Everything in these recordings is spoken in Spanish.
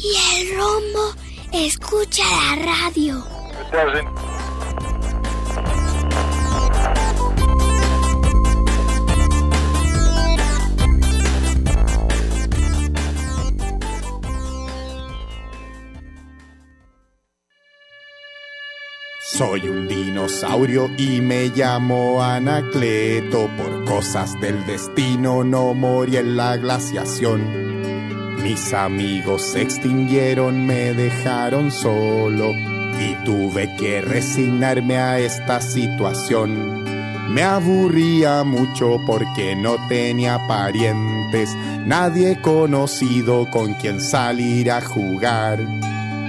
Y el rombo escucha la radio. Soy un dinosaurio y me llamo Anacleto. Por cosas del destino no morí en la glaciación. Mis amigos se extinguieron, me dejaron solo y tuve que resignarme a esta situación. Me aburría mucho porque no tenía parientes, nadie conocido con quien salir a jugar.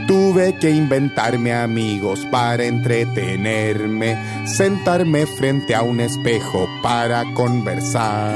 Tuve que inventarme amigos para entretenerme, sentarme frente a un espejo para conversar.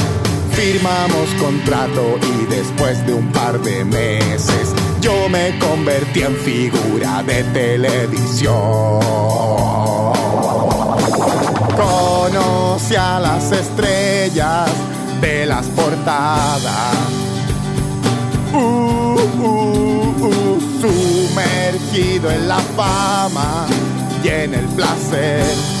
Firmamos contrato y después de un par de meses yo me convertí en figura de televisión. Conocí a las estrellas de las portadas. Uh, uh, uh, sumergido en la fama y en el placer.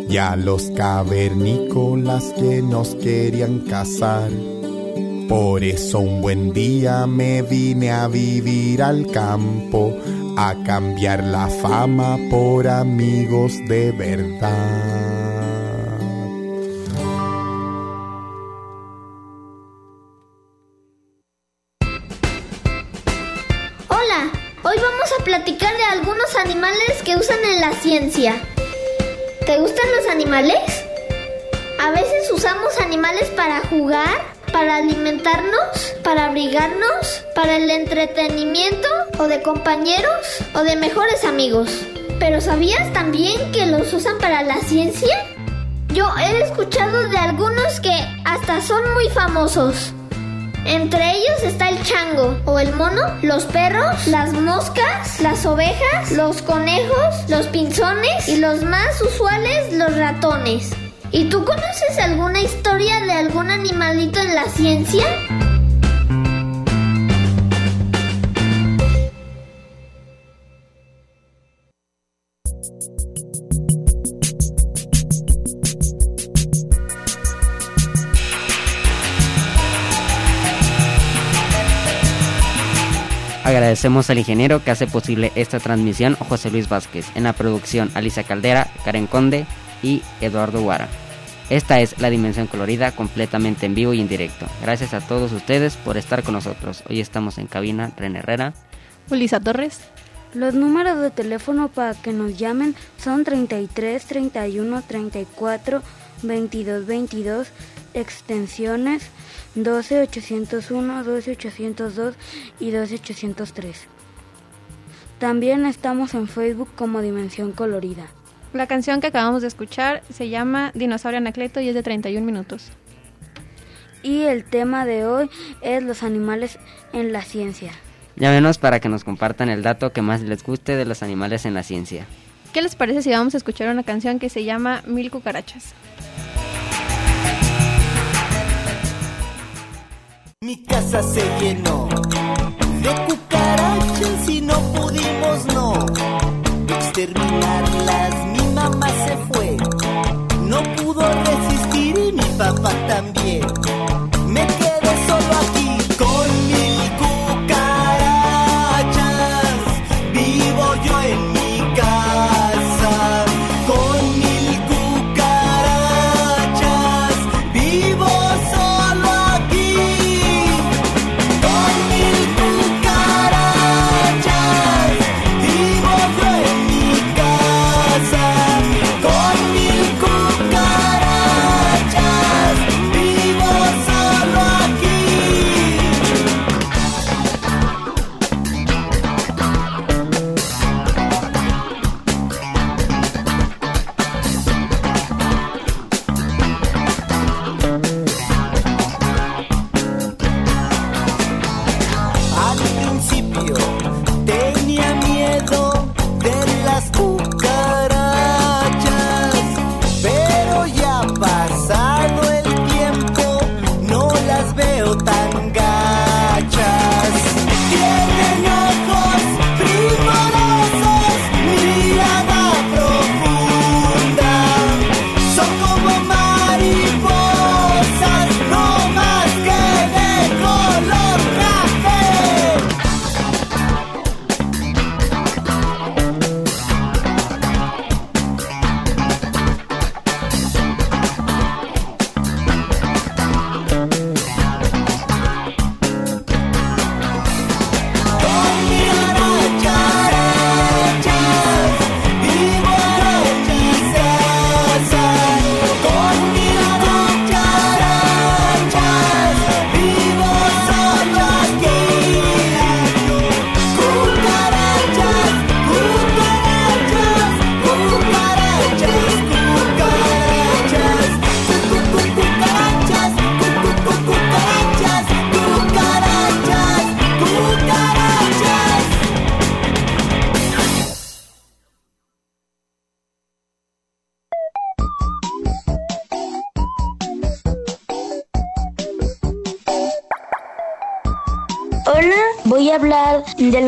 y a los cavernícolas que nos querían cazar. Por eso un buen día me vine a vivir al campo, a cambiar la fama por amigos de verdad. Hola, hoy vamos a platicar de algunos animales que usan en la ciencia. ¿Te gustan los animales? A veces usamos animales para jugar, para alimentarnos, para abrigarnos, para el entretenimiento o de compañeros o de mejores amigos. Pero ¿sabías también que los usan para la ciencia? Yo he escuchado de algunos que hasta son muy famosos. Entre ellos está el chango o el mono, los perros, las moscas, las ovejas, los conejos, los pinzones y los más usuales, los ratones. ¿Y tú conoces alguna historia de algún animalito en la ciencia? Agradecemos al ingeniero que hace posible esta transmisión, José Luis Vázquez. En la producción, Alicia Caldera, Karen Conde y Eduardo Guara. Esta es la Dimensión Colorida, completamente en vivo y en directo. Gracias a todos ustedes por estar con nosotros. Hoy estamos en cabina René Herrera. Ulisa Torres. Los números de teléfono para que nos llamen son 33 31 34 22 22 extensiones 12 801, 12 802 y 12 803. También estamos en Facebook como Dimensión Colorida. La canción que acabamos de escuchar se llama Dinosaurio Anacleto y es de 31 minutos. y el tema de hoy es los animales en la ciencia. Llámenos para que nos compartan el dato que más les guste de los animales en la ciencia. ¿Qué les parece si vamos a escuchar una canción que se llama Mil cucarachas? Mi casa se llenó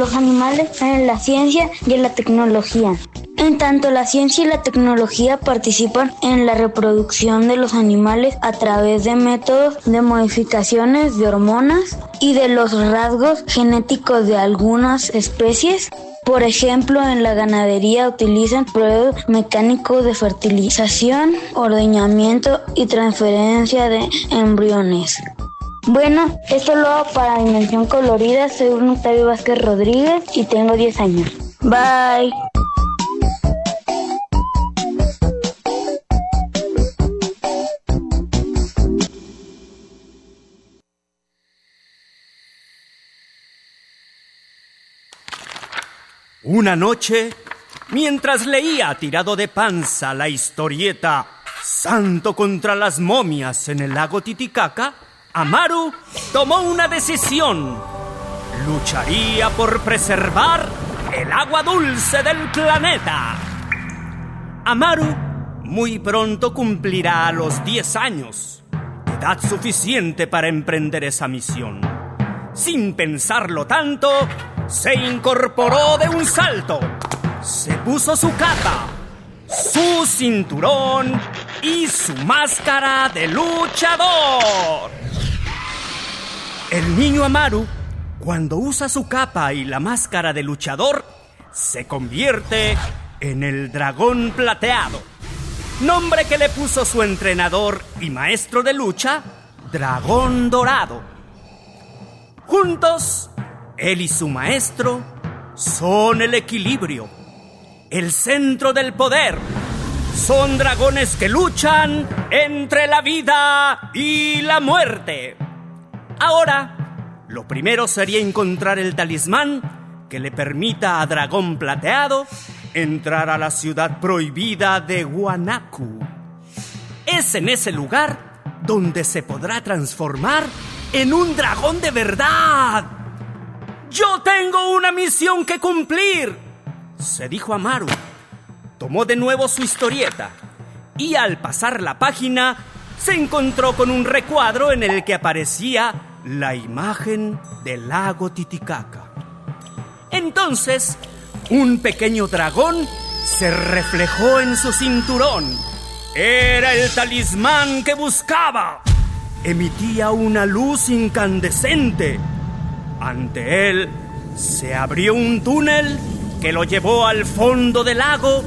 los animales en la ciencia y en la tecnología. En tanto la ciencia y la tecnología participan en la reproducción de los animales a través de métodos de modificaciones de hormonas y de los rasgos genéticos de algunas especies. Por ejemplo, en la ganadería utilizan pruebas mecánicos de fertilización, ordeñamiento y transferencia de embriones. Bueno, esto lo hago para Dimensión Colorida. Soy Octavio Vázquez Rodríguez y tengo 10 años. Bye. Una noche, mientras leía tirado de panza la historieta Santo contra las momias en el lago Titicaca, Amaru tomó una decisión. Lucharía por preservar el agua dulce del planeta. Amaru muy pronto cumplirá los 10 años, edad suficiente para emprender esa misión. Sin pensarlo tanto, se incorporó de un salto. Se puso su capa, su cinturón y su máscara de luchador. El niño Amaru, cuando usa su capa y la máscara de luchador, se convierte en el dragón plateado. Nombre que le puso su entrenador y maestro de lucha, Dragón Dorado. Juntos, él y su maestro son el equilibrio, el centro del poder. Son dragones que luchan entre la vida y la muerte. Ahora, lo primero sería encontrar el talismán que le permita a Dragón Plateado entrar a la ciudad prohibida de Guanaku. Es en ese lugar donde se podrá transformar en un dragón de verdad. Yo tengo una misión que cumplir, se dijo Amaru. Tomó de nuevo su historieta y al pasar la página se encontró con un recuadro en el que aparecía la imagen del lago Titicaca. Entonces, un pequeño dragón se reflejó en su cinturón. Era el talismán que buscaba. Emitía una luz incandescente. Ante él se abrió un túnel que lo llevó al fondo del lago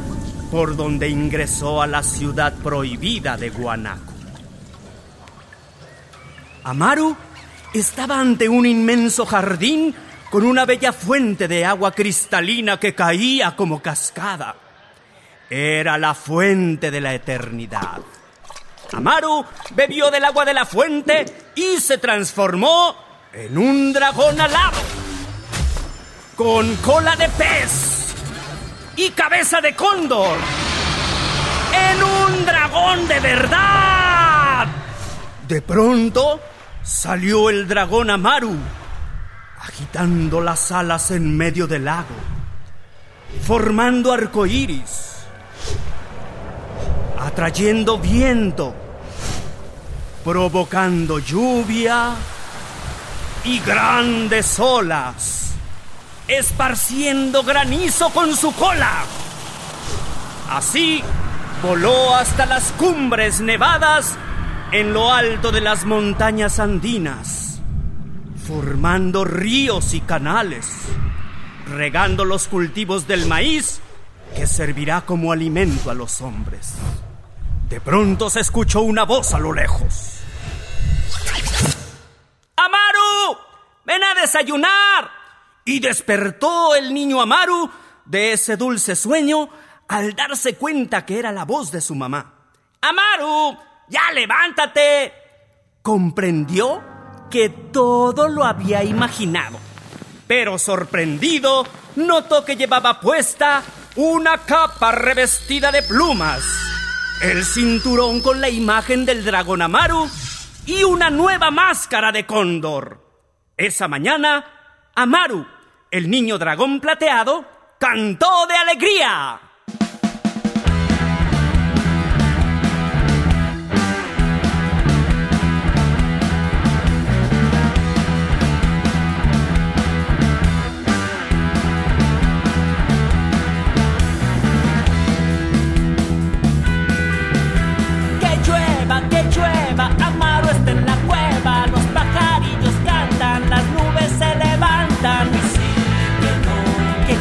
por donde ingresó a la ciudad prohibida de Guanaco. Amaru estaba ante un inmenso jardín con una bella fuente de agua cristalina que caía como cascada. Era la fuente de la eternidad. Amaru bebió del agua de la fuente y se transformó en un dragón alado, con cola de pez y cabeza de cóndor, en un dragón de verdad. De pronto salió el dragón Amaru, agitando las alas en medio del lago, formando arcoíris atrayendo viento, provocando lluvia y grandes olas, esparciendo granizo con su cola. Así voló hasta las cumbres nevadas en lo alto de las montañas andinas, formando ríos y canales, regando los cultivos del maíz que servirá como alimento a los hombres. De pronto se escuchó una voz a lo lejos. ¡Amaru! ¡Ven a desayunar! Y despertó el niño Amaru de ese dulce sueño al darse cuenta que era la voz de su mamá. ¡Amaru! ¡Ya levántate! Comprendió que todo lo había imaginado. Pero sorprendido, notó que llevaba puesta una capa revestida de plumas el cinturón con la imagen del dragón Amaru y una nueva máscara de cóndor. Esa mañana, Amaru, el niño dragón plateado, cantó de alegría.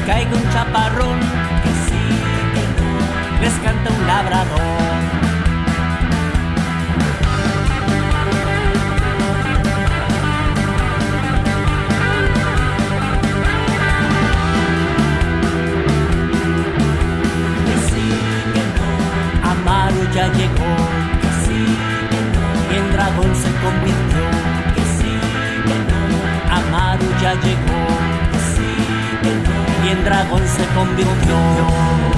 caiga un chaparrón, que sí, que no, les canta un labrador. Que sí, que no, Amaru ya llegó, que sí, que no, y en dragón se convirtió, que sí, que no, Amaru ya llegó y en dragón se convirtió.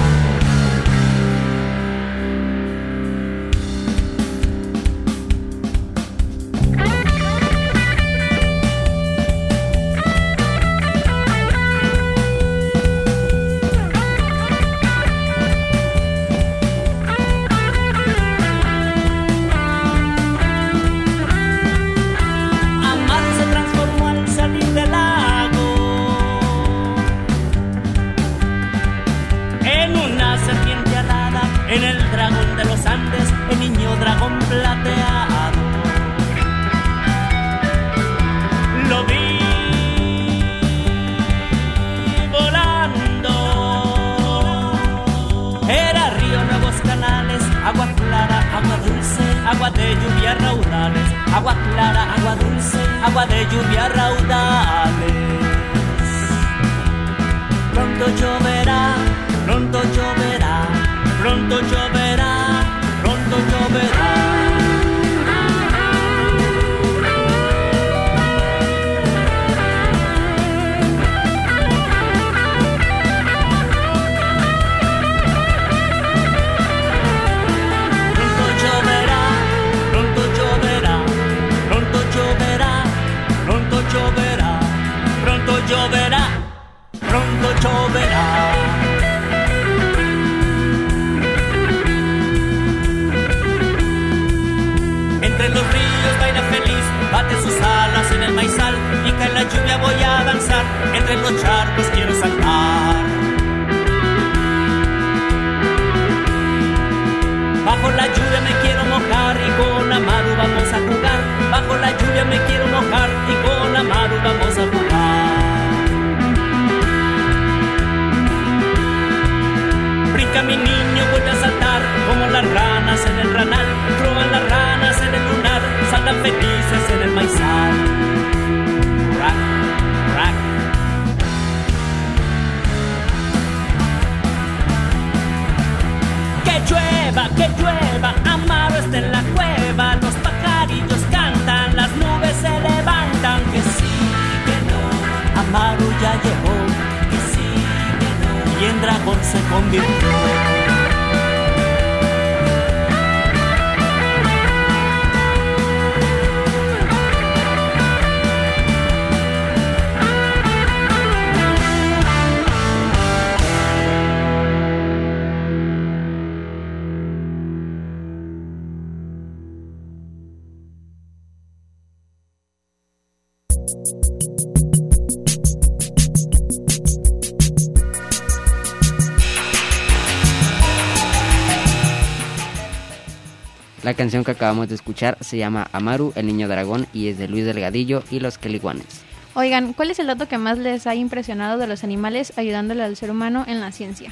Canción que acabamos de escuchar se llama Amaru, el niño dragón y es de Luis Delgadillo y los Keliguanes. Oigan, ¿cuál es el dato que más les ha impresionado de los animales ayudándole al ser humano en la ciencia?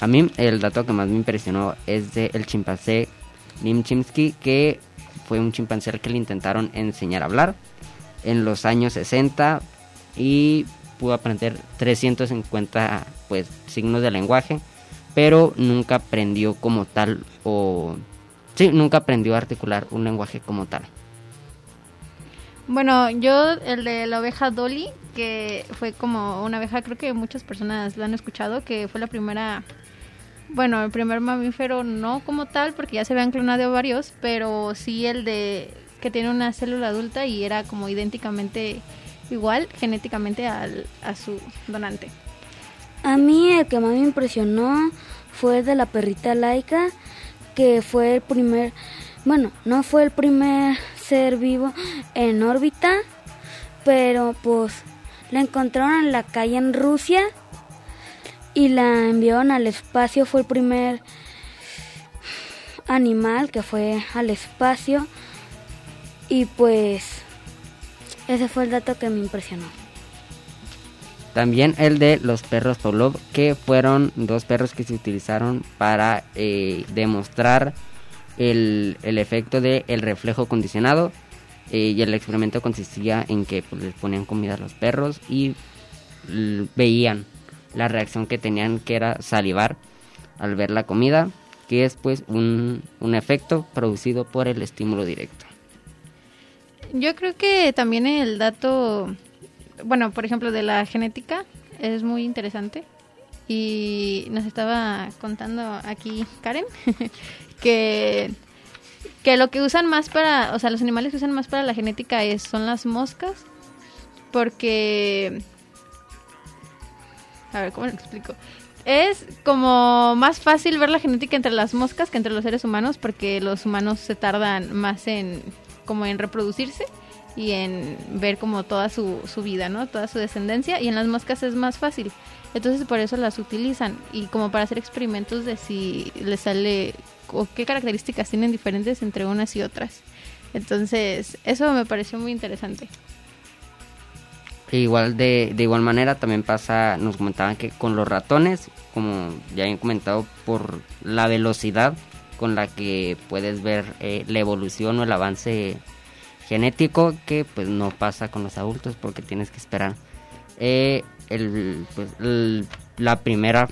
A mí el dato que más me impresionó es de el chimpancé Nim Chimpsky, que fue un chimpancé al que le intentaron enseñar a hablar en los años 60 y pudo aprender 350 pues signos de lenguaje, pero nunca aprendió como tal o sí, nunca aprendió a articular un lenguaje como tal. Bueno, yo el de la oveja Dolly, que fue como una abeja, creo que muchas personas lo han escuchado, que fue la primera, bueno, el primer mamífero no como tal, porque ya se habían clonado varios, pero sí el de que tiene una célula adulta y era como idénticamente igual genéticamente al, a su donante. A mí el que más me impresionó fue el de la perrita laica, que fue el primer, bueno, no fue el primer ser vivo en órbita, pero pues la encontraron en la calle en Rusia y la enviaron al espacio, fue el primer animal que fue al espacio y pues ese fue el dato que me impresionó. También el de los perros Pavlov, que fueron dos perros que se utilizaron para eh, demostrar el, el efecto del el reflejo condicionado. Eh, y el experimento consistía en que pues, les ponían comida a los perros y veían la reacción que tenían, que era salivar al ver la comida, que es pues un, un efecto producido por el estímulo directo. Yo creo que también el dato bueno, por ejemplo, de la genética es muy interesante. Y nos estaba contando aquí Karen que, que lo que usan más para, o sea, los animales que usan más para la genética es, son las moscas. Porque... A ver, ¿cómo lo explico? Es como más fácil ver la genética entre las moscas que entre los seres humanos porque los humanos se tardan más en como en reproducirse y en ver como toda su, su vida, ¿no? Toda su descendencia y en las moscas es más fácil. Entonces por eso las utilizan y como para hacer experimentos de si les sale o qué características tienen diferentes entre unas y otras. Entonces eso me pareció muy interesante. Igual de, de igual manera también pasa, nos comentaban que con los ratones, como ya habían comentado, por la velocidad con la que puedes ver eh, la evolución o el avance genético que pues no pasa con los adultos porque tienes que esperar eh, el, pues, la primera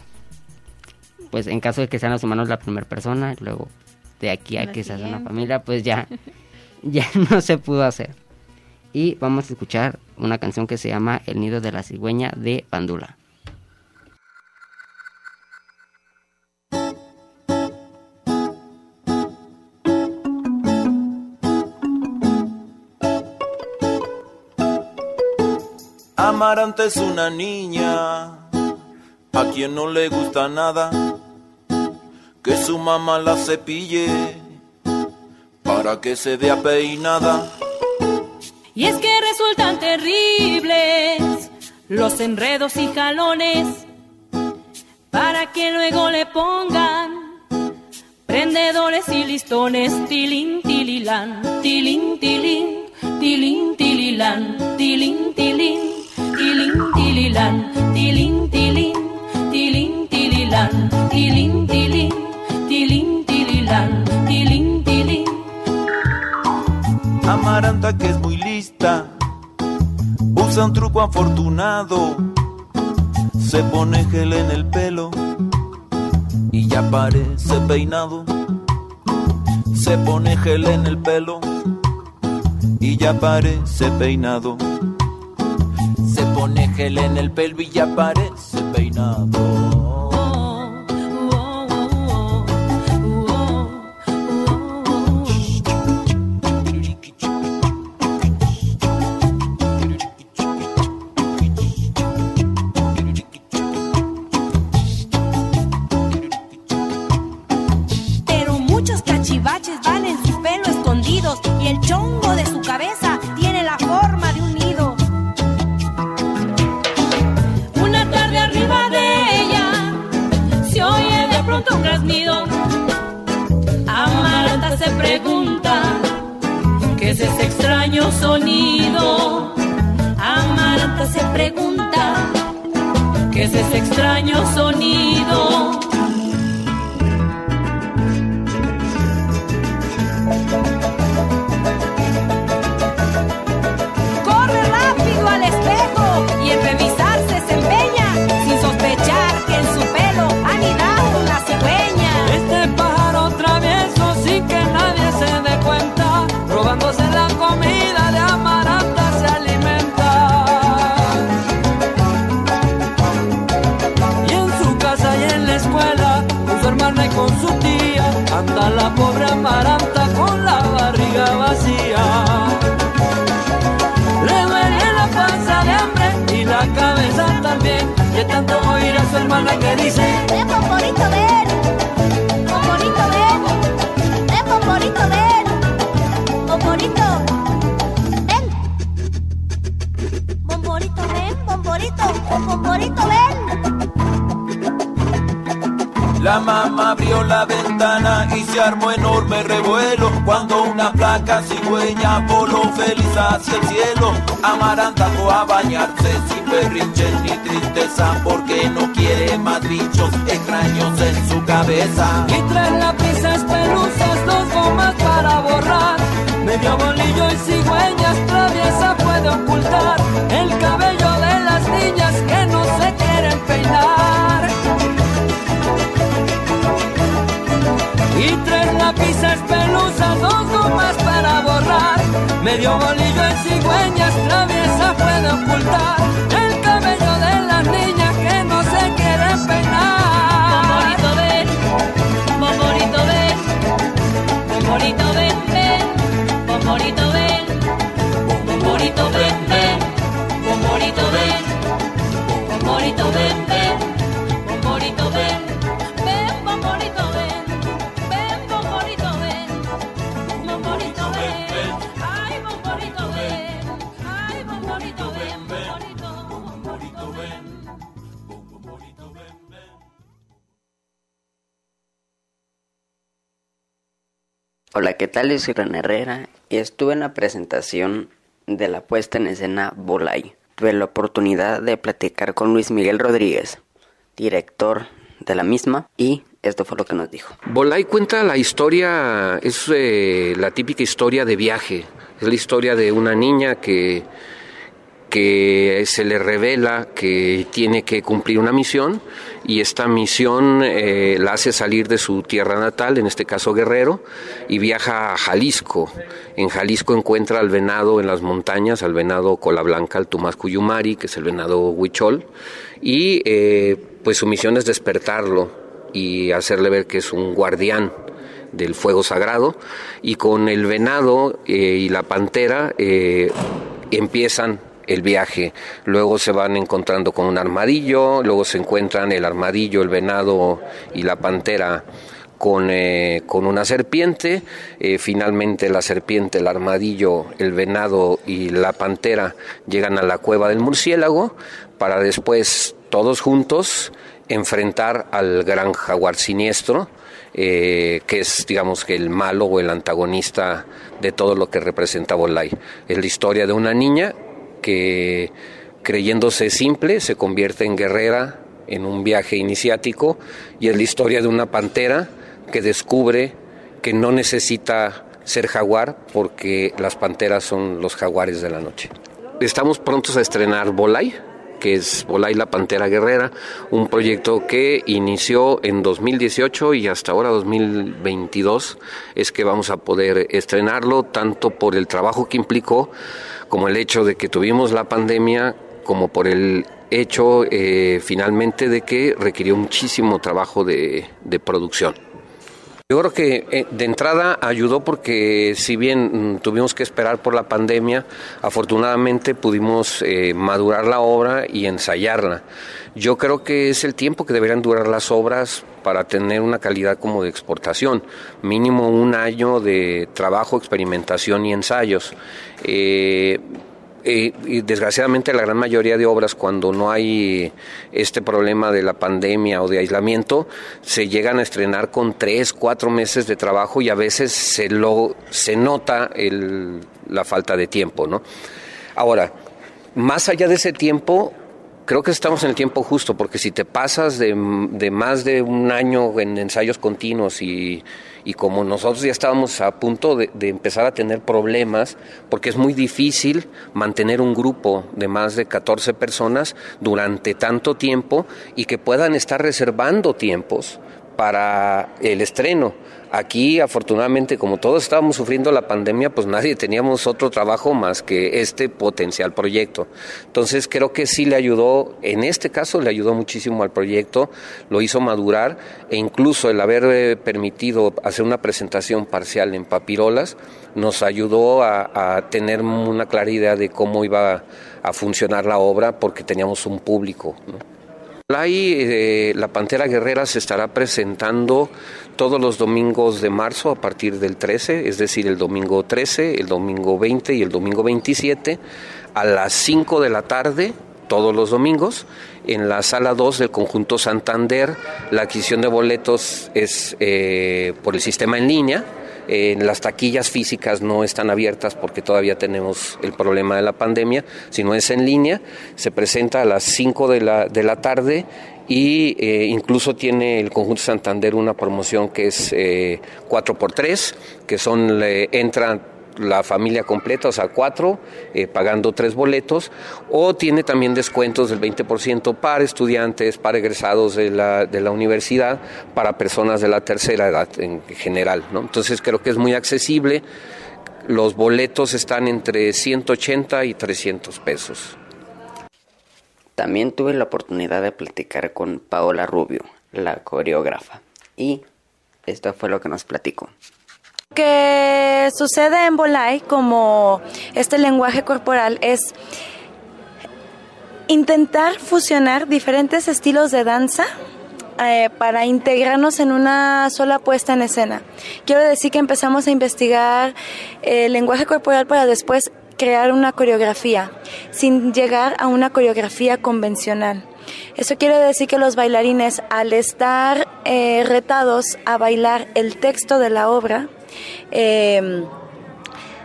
pues en caso de que sean los humanos la primera persona luego de aquí a que se haga una familia pues ya ya no se pudo hacer. Y vamos a escuchar una canción que se llama El nido de la cigüeña de Pandula Amaranta es una niña a quien no le gusta nada que su mamá la cepille para que se vea peinada. Y es que resultan terribles los enredos y jalones para que luego le pongan prendedores y listones, tilín, tililán, tilín, tilín, tilín, tililán, tilín, tilín, tilín, tililán, tilín, tilín, tilín, tililán, tilín, tilín, tilín, tililán, tilín, tilín. Amaranta que es muy lista, usa un truco afortunado, se pone gel en el pelo y ya parece peinado. Se pone gel en el pelo y ya parece peinado. Pone gel en el pelo y ya peinado. La mamá abrió la ventana y se armó enorme revuelo cuando una placa cigüeña voló feliz hacia el cielo. Amaranta fue a bañarse sin berrinches ni tristeza porque no quiere más bichos extraños en su cabeza. Y tres lápices pelusas, dos gomas para borrar. Medio bolillo y cigüeñas traviesa puede ocultar el cabello de las niñas que no se quieren peinar. Lápices pelusas, dos gomas para borrar. Medio bolillo en cigüeñas traviesa puede ocultar el cabello de las niñas que no se quieren peinar. Pomporito, ven, pomporito, ven, pomporito, ven, ven, pomporito, ven, pomporito, ven, ven, pomporito, ven, ven, Hola, ¿qué tal? Yo soy Herrera y estuve en la presentación de la puesta en escena Bolay. Tuve la oportunidad de platicar con Luis Miguel Rodríguez, director de la misma, y esto fue lo que nos dijo. Bolay cuenta la historia, es eh, la típica historia de viaje. Es la historia de una niña que, que se le revela que tiene que cumplir una misión y esta misión eh, la hace salir de su tierra natal, en este caso Guerrero, y viaja a Jalisco. En Jalisco encuentra al venado en las montañas, al venado cola blanca, al Tumascuyumari, que es el venado huichol, y eh, pues su misión es despertarlo y hacerle ver que es un guardián del fuego sagrado y con el venado eh, y la pantera empiezan el viaje. Luego se van encontrando con un armadillo, luego se encuentran el armadillo, el venado y la pantera con, eh, con una serpiente. Eh, finalmente la serpiente, el armadillo, el venado y la pantera llegan a la cueva del murciélago para después todos juntos enfrentar al gran jaguar siniestro. Eh, que es, digamos, que el malo o el antagonista de todo lo que representa Bolay. Es la historia de una niña que, creyéndose simple, se convierte en guerrera en un viaje iniciático y es la historia de una pantera que descubre que no necesita ser jaguar porque las panteras son los jaguares de la noche. Estamos prontos a estrenar Bolay, que es Bolay la Pantera Guerrera, un proyecto que inició en 2018 y hasta ahora 2022 es que vamos a poder estrenarlo, tanto por el trabajo que implicó, como el hecho de que tuvimos la pandemia, como por el hecho eh, finalmente de que requirió muchísimo trabajo de producción. Yo creo que eh, de entrada ayudó porque si bien mm, tuvimos que esperar por la pandemia, afortunadamente pudimos eh, madurar la obra y ensayarla. Yo creo que es el tiempo que deberían durar las obras para tener una calidad como de exportación, mínimo un año de trabajo, experimentación y ensayos. Eh, y desgraciadamente la gran mayoría de obras cuando no hay este problema de la pandemia o de aislamiento se llegan a estrenar con tres, cuatro meses de trabajo y a veces se lo se nota el, la falta de tiempo, ¿no? Ahora, más allá de ese tiempo, creo que estamos en el tiempo justo, porque si te pasas de, de más de un año en ensayos continuos y y como nosotros ya estábamos a punto de, empezar a tener problemas, porque es muy difícil mantener un grupo de más de 14 personas durante tanto tiempo y que puedan estar reservando tiempos para el estreno. Aquí, afortunadamente, como todos estábamos sufriendo la pandemia, pues nadie teníamos otro trabajo más que este potencial proyecto. Entonces, creo que sí le ayudó, en este caso le ayudó muchísimo al proyecto, lo hizo madurar e incluso el haber eh, permitido hacer una presentación parcial en papirolas nos ayudó a, tener una clara idea de cómo iba a funcionar la obra porque teníamos un público. Eh, la Pantera Guerrera se estará presentando todos los domingos de marzo a partir del 13, es decir, el domingo 13, el domingo 20 y el domingo 27 a las 5 de la tarde todos los domingos. En la sala 2 del conjunto Santander, la adquisición de boletos es eh, por el sistema en línea en las taquillas físicas no están abiertas porque todavía tenemos el problema de la pandemia, sino es en línea. Se presenta a las 5 de la, de la tarde y eh, incluso tiene el conjunto Santander una promoción que es eh, 4x3, que son, entran la familia completa, o sea, cuatro, eh, pagando tres boletos, o tiene también descuentos del 20% para estudiantes, para egresados de la, de la universidad, para personas de la tercera edad en general. ¿no? Entonces creo que es muy accesible. Los boletos están entre 180 y 300 pesos. También tuve la oportunidad de platicar con Paola Rubio, la coreógrafa, y esto fue lo que nos platicó que sucede en Bolai, como este lenguaje corporal, es intentar fusionar diferentes estilos de danza eh, para integrarnos en una sola puesta en escena. Quiero decir que empezamos a investigar el lenguaje corporal para después crear una coreografía, sin llegar a una coreografía convencional. Eso quiere decir que los bailarines, al estar eh, retados a bailar el texto de la obra, eh,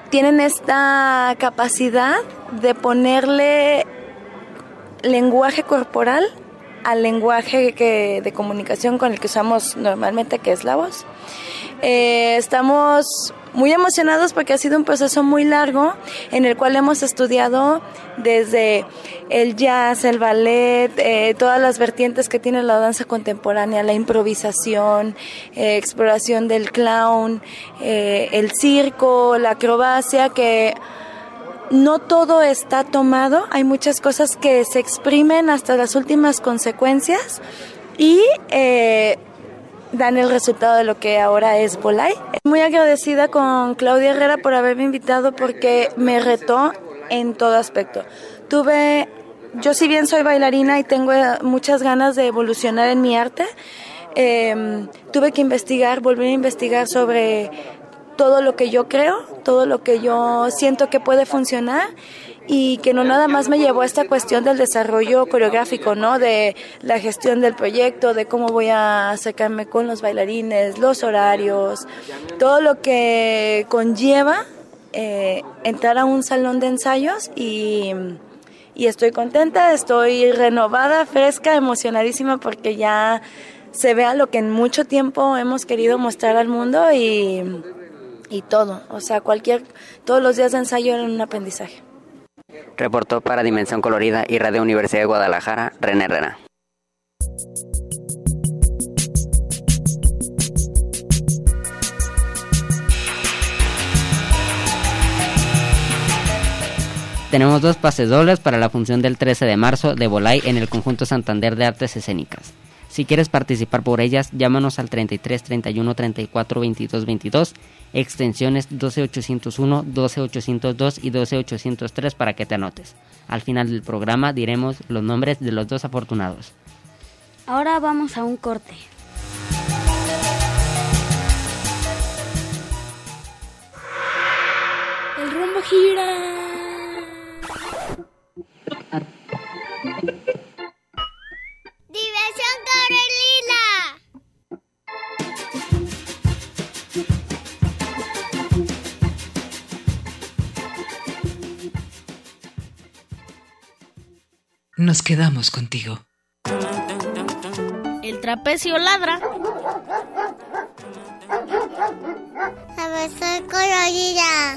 tienen esta capacidad de ponerle lenguaje corporal al lenguaje de comunicación con el que usamos normalmente, que es la voz. Eh, estamos muy emocionados porque ha sido un proceso muy largo en el cual hemos estudiado desde el jazz, el ballet, eh, todas las vertientes que tiene la danza contemporánea, la improvisación, eh, exploración del clown, eh, el circo, la acrobacia, que no todo está tomado, hay muchas cosas que se exprimen hasta las últimas consecuencias y dan el resultado de lo que ahora es Bolay. Muy agradecida con Claudia Herrera por haberme invitado porque me retó en todo aspecto. Tuve, yo si bien soy bailarina y tengo muchas ganas de evolucionar en mi arte, em, tuve que investigar, volver a investigar sobre todo lo que yo creo, todo lo que yo siento que puede funcionar y que no nada más me llevó a esta cuestión del desarrollo coreográfico, ¿no? De la gestión del proyecto, de cómo voy a acercarme con los bailarines, los horarios, todo lo que conlleva eh, entrar a un salón de ensayos y, y estoy contenta, estoy renovada, fresca, emocionadísima porque ya se vea lo que en mucho tiempo hemos querido mostrar al mundo y, y todo, o sea, cualquier, todos los días de ensayo eran un aprendizaje. Reportó para Dimensión Colorida y Radio Universidad de Guadalajara, René Herrera. Tenemos dos pases dobles para la función del 13 de marzo de Volay en el conjunto Santander de Artes Escénicas. Si quieres participar por ellas, llámanos al 33 31 34 22 22, extensiones 12801, 12802 y 12803 para que te anotes. Al final del programa diremos los nombres de los dos afortunados. Ahora vamos a un corte. El rumbo gira. Nos quedamos contigo. El trapecio ladra. Diversión colorida.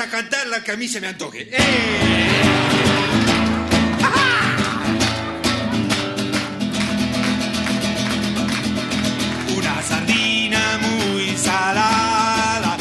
A cantar la que a mí se me antoje. ¡Eh! Una sardina muy salada,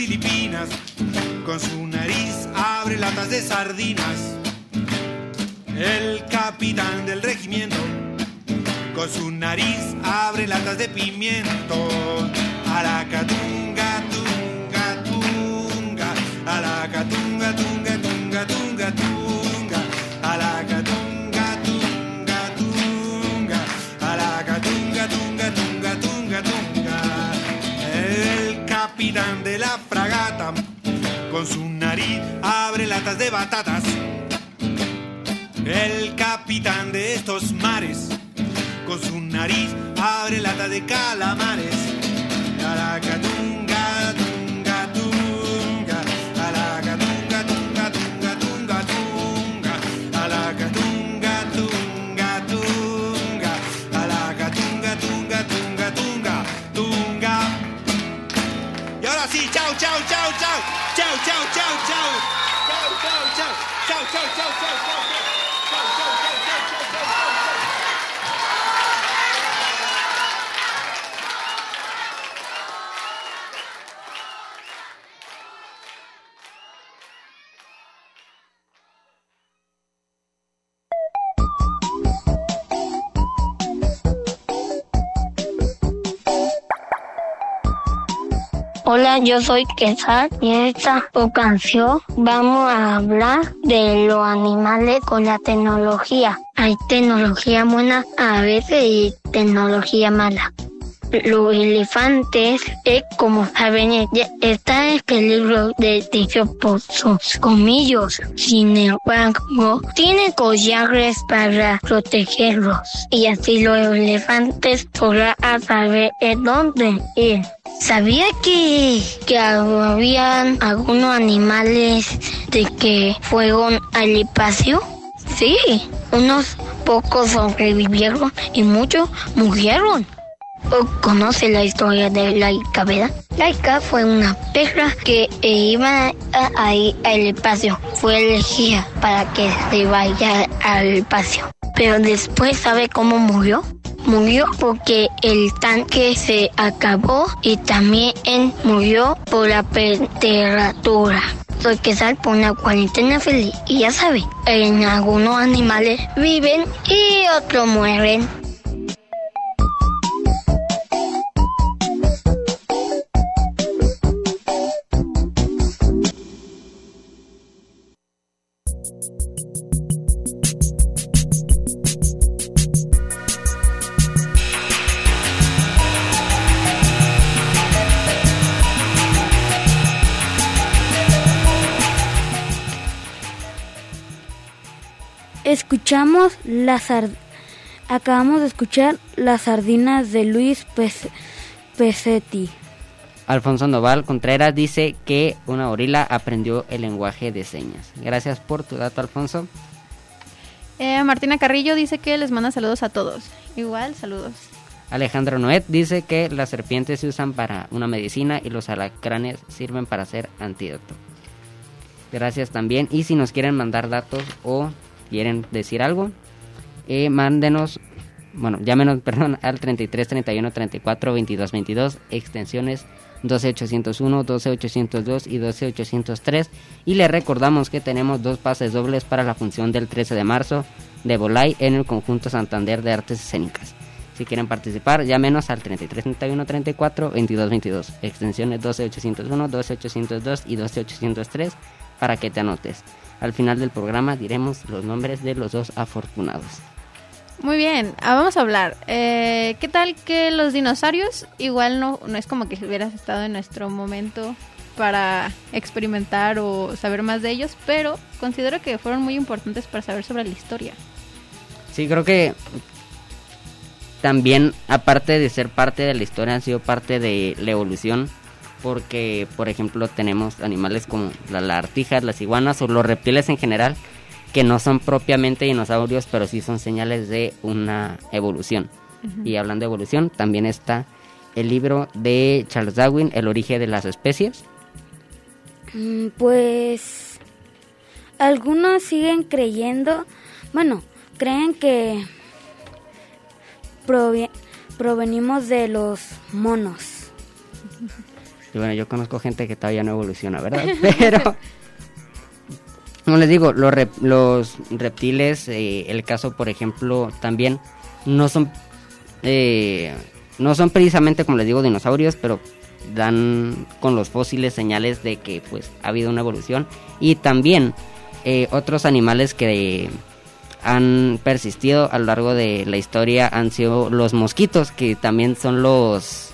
Filipinas con su nariz abre latas de sardinas. El capitán del regimiento con su nariz abre latas de pimiento. A la catunga, tunga, tunga. A la catunga, tunga, tunga, tunga, tunga. Capitán de la fragata con su nariz abre latas de batatas. El capitán de estos mares con su nariz abre latas de calamares. 一起叫叫叫叫叫叫叫叫。Hola, yo soy Quesar y en esta ocasión vamos a hablar de los animales con la tecnología. hay tecnología buena a veces y tecnología mala. Los elefantes, eh, como saben, ya está en peligro de extinción por sus comillos. Sin embargo, tienen collares para protegerlos. Y así los elefantes podrán saber en dónde ir. ¿Sabía que, que habían algunos animales de que fueron al espacio? Sí, unos pocos sobrevivieron y muchos murieron. ¿O conoce la historia de Laika, verdad? Laika fue una perra que eh, iba ahí al espacio. Fue elegida para que se vaya al espacio. Pero después, ¿sabe cómo murió? Murió porque el tanque se acabó y también murió por la temperatura. Soy que sal por una cuarentena feliz. Y ya sabe, en algunos animales viven y otros mueren. Escuchamos la sard- Acabamos de escuchar las sardinas de Luis Pes- Pesetti. Alfonso Noval Contreras dice que una gorila aprendió el lenguaje de señas. Gracias por tu dato, Alfonso. Eh, Martina Carrillo dice que les manda saludos a todos. Igual, saludos. Alejandro Noet dice que las serpientes se usan para una medicina y los alacranes sirven para hacer antídoto. Gracias también. Y si nos quieren mandar datos o quieren decir algo, eh, mándenos, bueno, llámenos, perdón, al 33 31 34 22 22, extensiones 12801, 12802 y 12803. Y les recordamos que tenemos dos pases dobles para la función del 13 de marzo de Volay en el conjunto Santander de Artes Escénicas. Si quieren participar, llámenos al 33 31 34 22 22, extensiones 12801, 12802 y 12803 para que te anotes. Al final del programa diremos los nombres de los dos afortunados. Muy bien, ah, vamos a hablar. Eh, ¿Qué tal que los dinosaurios igual no, no es como que hubieras estado en nuestro momento para experimentar o saber más de ellos, pero considero que fueron muy importantes para saber sobre la historia. Sí, creo que también, aparte de ser parte de la historia, han sido parte de la evolución. Porque, por ejemplo, tenemos animales como las lagartijas, las iguanas o los reptiles en general, que no son propiamente dinosaurios, pero sí son señales de una evolución. Y hablando de evolución, también está el libro de Charles Darwin, El origen de las especies. Mm, Pues algunos siguen creyendo, bueno, creen que provenimos de los monos. Y bueno, yo conozco gente que todavía no evoluciona, ¿verdad? Pero, como les digo, los, los reptiles, eh, el caso, por ejemplo, también no son, eh, no son precisamente, como les digo, dinosaurios, pero dan con los fósiles señales de que pues ha habido una evolución. Y también eh, otros animales que han persistido a lo largo de la historia han sido los mosquitos, que también son los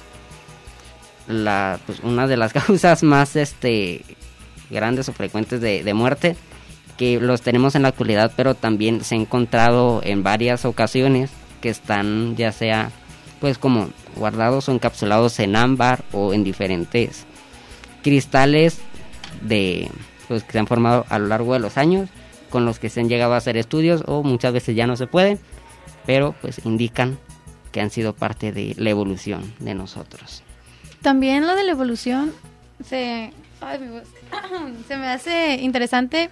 la pues, una de las causas más este grandes o frecuentes de, de muerte que los tenemos en la actualidad pero también se ha encontrado en varias ocasiones que están ya sea pues como guardados o encapsulados en ámbar o en diferentes cristales de pues que se han formado a lo largo de los años con los que se han llegado a hacer estudios o muchas veces ya no se puede pero pues indican que han sido parte de la evolución de nosotros También lo de la evolución se, se me hace interesante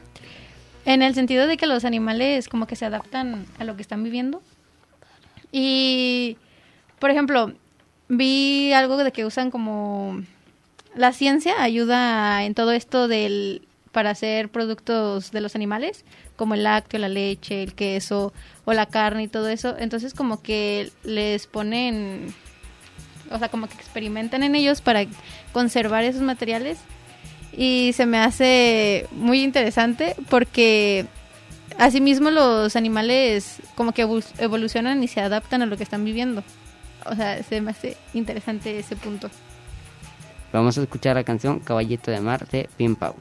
en el sentido de que los animales como que se adaptan a lo que están viviendo. Y, por ejemplo, vi algo de que usan como la ciencia ayuda en todo esto del para hacer productos de los animales, como el lácteo, la leche, el queso o la carne y todo eso. Entonces como que les ponen o sea, como que experimentan en ellos para conservar esos materiales y se me hace muy interesante porque Asimismo, los animales como que evol- evolucionan y se adaptan a lo que están viviendo. O sea, se me hace interesante ese punto. Vamos a escuchar la canción Caballito de Mar de Pim Pau.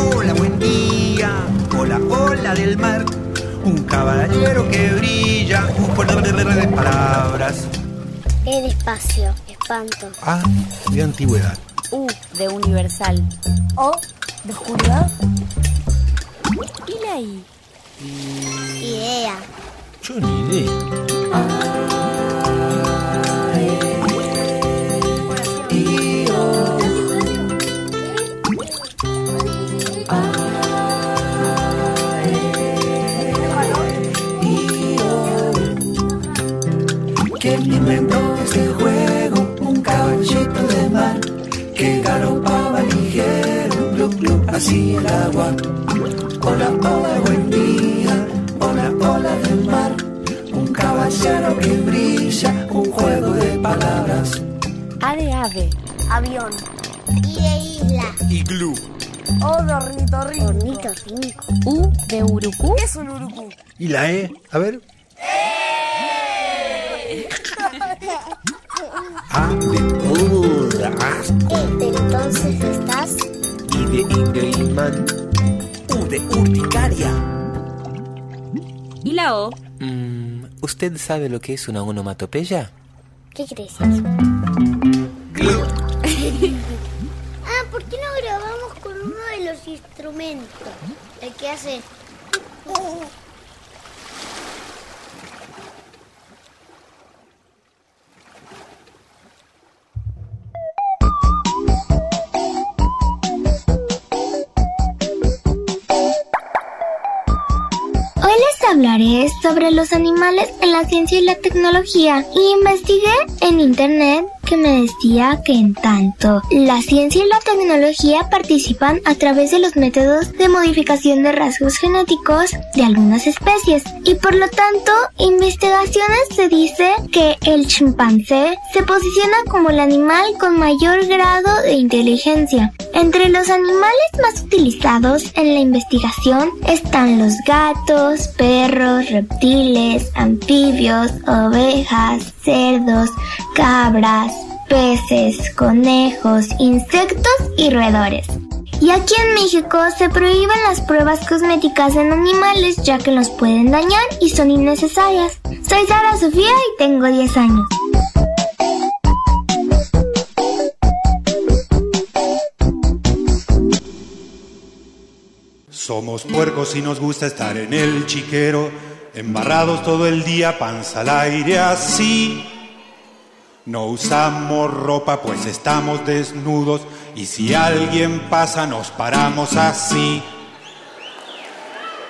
Hola, buen día. Hola, hola del mar. Un caballero que brilla, un juego de palabras. E de espacio. Espanto. A de antigüedad. U de universal. O de oscuridad. ¿Y la I? Idea. Yo ni idea. ¿Quién así el agua. Hola, hola, buen día. Hola, hola del mar. Un caballero que brilla, un juego de palabras. A de ave. Avión. Y de isla. Iglú. O de ornitorrinco. Ornitorrinco. U de urucú. ¿Qué es un urucú? ¿Y la E? A ver. A de. Pero entonces estás. Y de Ingridman. U de urticaria. ¿Y la O? Mm, ¿Usted sabe lo que es una onomatopeya? ¿Qué crees ah, ¿por qué no grabamos con uno de los instrumentos? El que hace. Hablaré sobre los animales en la ciencia y la tecnología. Y investigué en internet que me decía que en tanto la ciencia y la tecnología participan a través de los métodos de modificación de rasgos genéticos de algunas especies y por lo tanto investigaciones se dice que el chimpancé se posiciona como el animal con mayor grado de inteligencia. Entre los animales más utilizados en la investigación están los gatos, perros, reptiles, anfibios, ovejas, cerdos, cabras, peces, conejos, insectos y roedores. Y aquí en México se prohíben las pruebas cosméticas en animales ya que los pueden dañar y son innecesarias. Soy Sara Sofía y tengo 10 años. Somos puercos y nos gusta estar en el chiquero, embarrados todo el día, panza al aire así. No usamos ropa pues estamos desnudos y si alguien pasa nos paramos así.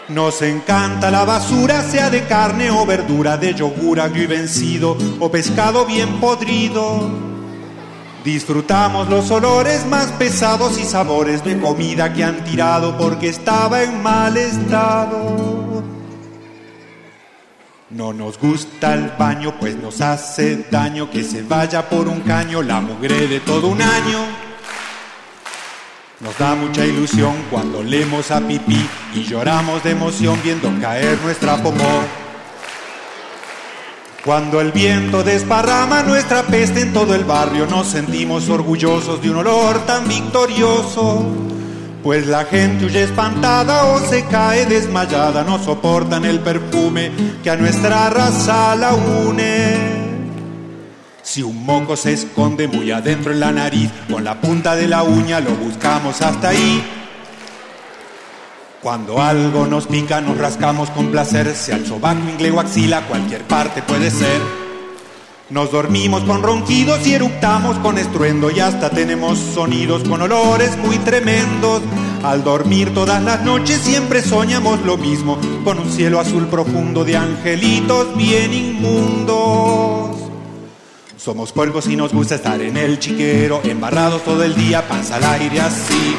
Nos encanta la basura, sea de carne o verdura, de yogur agrio y vencido o pescado bien podrido. Disfrutamos los olores más pesados y sabores de comida que han tirado porque estaba en mal estado. No nos gusta el baño, pues nos hace daño que se vaya por un caño la mugre de todo un año. Nos da mucha ilusión cuando leemos a pipí y lloramos de emoción viendo caer nuestra popó. Cuando el viento desparrama nuestra peste en todo el barrio, nos sentimos orgullosos de un olor tan victorioso. Pues la gente huye espantada o se cae desmayada, no soportan el perfume que a nuestra raza la une. Si un moco se esconde muy adentro en la nariz, con la punta de la uña lo buscamos hasta ahí. Cuando algo nos pica, nos rascamos con placer, sea el sobaco, ingle o axila, cualquier parte puede ser. Nos dormimos con ronquidos y eructamos con estruendo y hasta tenemos sonidos con olores muy tremendos. Al dormir todas las noches siempre soñamos lo mismo, con un cielo azul profundo de angelitos bien inmundos. Somos puercos y nos gusta estar en el chiquero, embarrados todo el día, panza al aire así.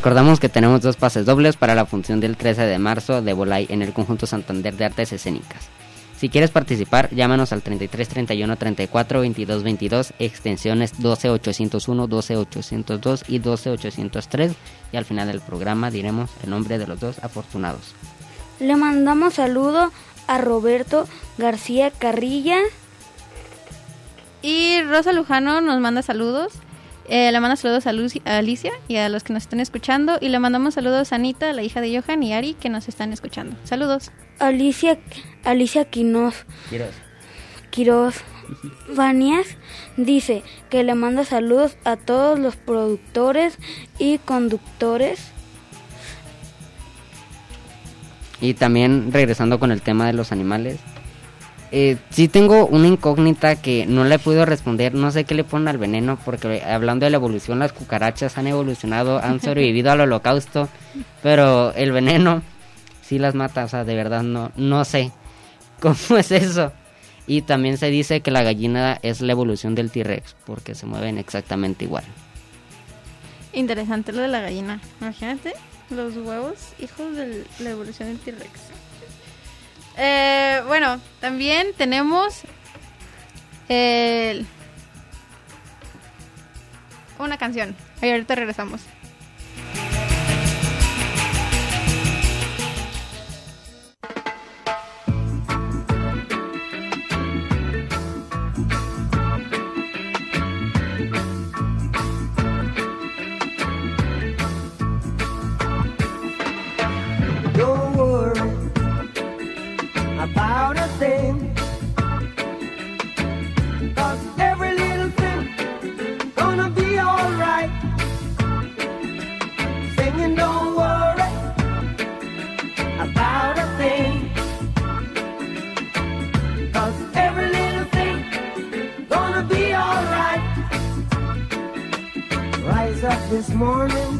Recordamos que tenemos dos pases dobles para la función del 13 de marzo de Bolay en el conjunto Santander de Artes Escénicas. Si quieres participar, llámanos al 33 31 34 22 22, extensiones 12 801, 12 802 y 12 803 y al final del programa diremos el nombre de los dos afortunados. Le mandamos saludo a Roberto García Carrilla. Y Rosa Lujano nos manda saludos. Eh, le manda saludos a, Lucy- a Alicia y a los que nos están escuchando. Y le mandamos saludos a Anita, la hija de Johan, y Ari, que nos están escuchando. Saludos. Alicia, Alicia Quinos, Quiroz Vanías dice que le manda saludos a todos los productores y conductores. Y también regresando con el tema de los animales. Eh, sí tengo una incógnita que no le puedo responder. No sé qué le ponen al veneno porque hablando de la evolución, las cucarachas han evolucionado, han sobrevivido al holocausto. Pero el veneno sí las mata. O sea, de verdad no, no sé cómo es eso. Y también se dice que la gallina es la evolución del T-Rex porque se mueven exactamente igual. Interesante lo de la gallina. Imagínate los huevos, hijos de la evolución del T-Rex. Eh, bueno, también tenemos una canción. Ahí ahorita regresamos. This morning.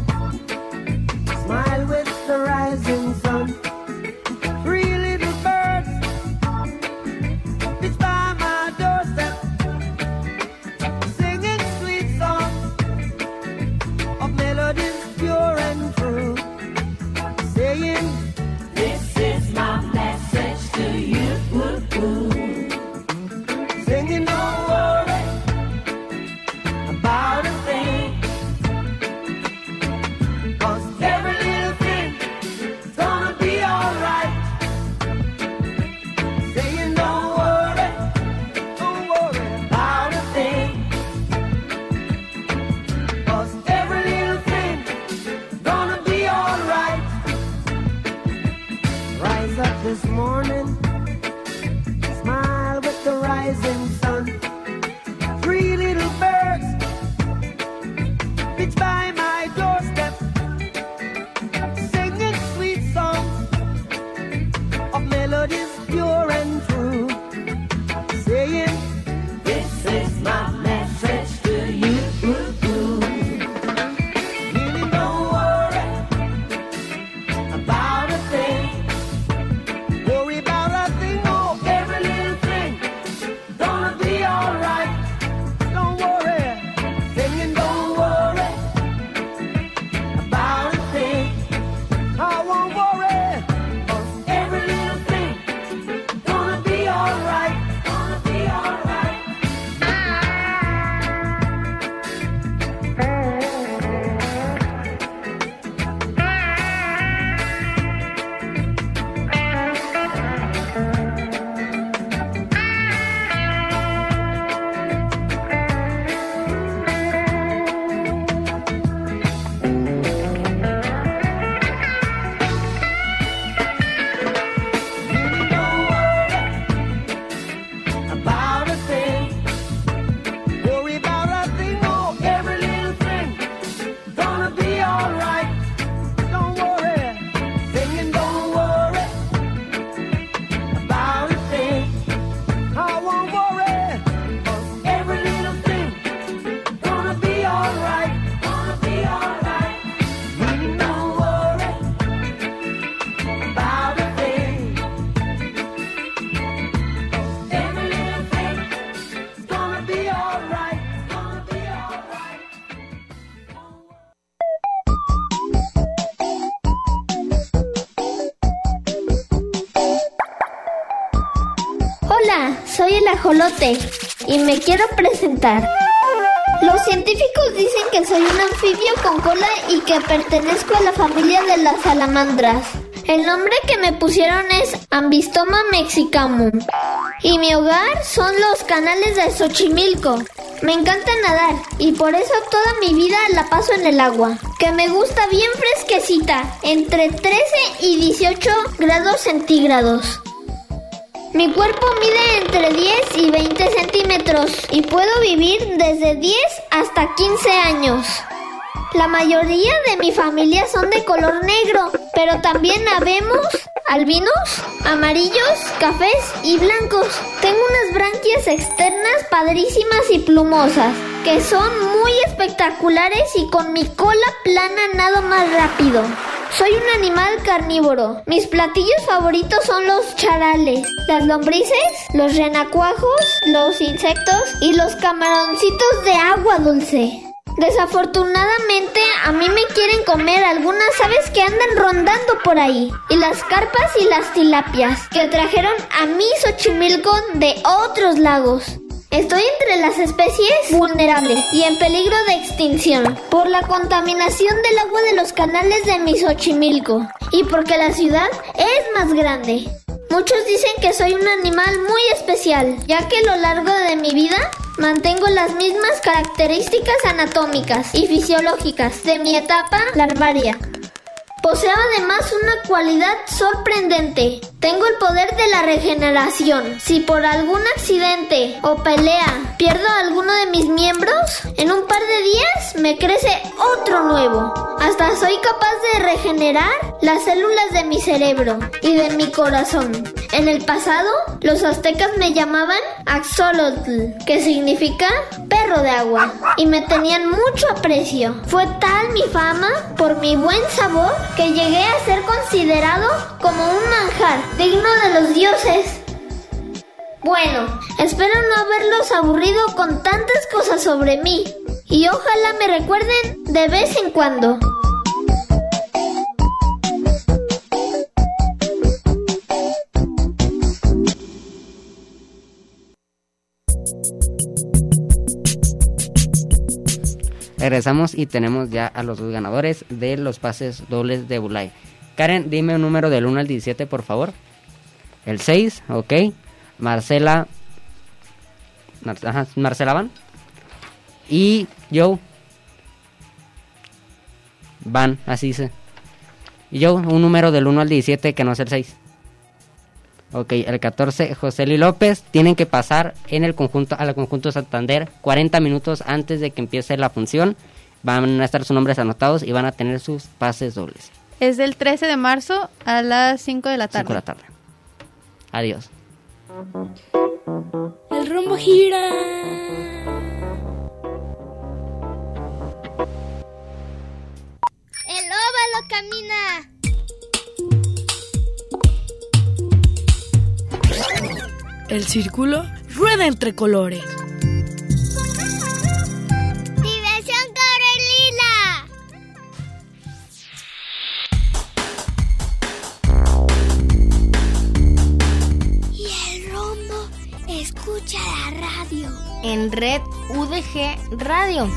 Y me quiero presentar. Los científicos dicen que soy un anfibio con cola y que pertenezco a la familia de las salamandras. El nombre que me pusieron es Ambistoma mexicamum. Y mi hogar son los canales de Xochimilco. Me encanta nadar y por eso toda mi vida la paso en el agua, que me gusta bien fresquecita, entre 13 y 18 grados centígrados. Mi cuerpo mide entre 10 y 20 centímetros y puedo vivir desde 10 hasta 15 años. La mayoría de mi familia son de color negro, pero también habemos albinos, amarillos, cafés y blancos. Tengo unas branquias externas padrísimas y plumosas, que son muy espectaculares y con mi cola plana nado más rápido. Soy un animal carnívoro. Mis platillos favoritos son los charales, las lombrices, los renacuajos, los insectos y los camaroncitos de agua dulce. Desafortunadamente a mí me quieren comer algunas aves que andan rondando por ahí y las carpas y las tilapias que trajeron a mi Xochimilco de otros lagos. Estoy entre las especies vulnerables y en peligro de extinción por la contaminación del agua de los canales de mi Xochimilco y porque la ciudad es más grande. Muchos dicen que soy un animal muy especial, ya que a lo largo de mi vida mantengo las mismas características anatómicas y fisiológicas de mi etapa larvaria. Poseo además una cualidad sorprendente. Tengo el poder de la regeneración. Si por algún accidente o pelea pierdo alguno de mis miembros, en un par de días me crece otro nuevo. Hasta soy capaz de regenerar las células de mi cerebro y de mi corazón. En el pasado, los aztecas me llamaban Axolotl, que significa perro de agua, y me tenían mucho aprecio. Fue tal mi fama por mi buen sabor que llegué a ser considerado como un manjar digno de los dioses. Bueno, espero no haberlos aburrido con tantas cosas sobre mí y ojalá me recuerden de vez en cuando. Regresamos y tenemos ya a los dos ganadores de los pases dobles de Bulay. Karen, dime un número del 1 al 17, por favor. El 6, ok. Marcela. Mar- ajá, Marcela Van. Y Joe. Van, así dice. Y Joe, un número del 1 al 17 que no es el 6. Ok, el 14, José López. Tienen que pasar en el conjunto, al conjunto Santander 40 minutos antes de que empiece la función. Van a estar sus nombres anotados y van a tener sus pases dobles. Es del 13 de marzo a las 5 de la tarde. 5 de la tarde. Adiós. El rombo gira. El óvalo camina. El círculo rueda entre colores. En Red UDG Radio.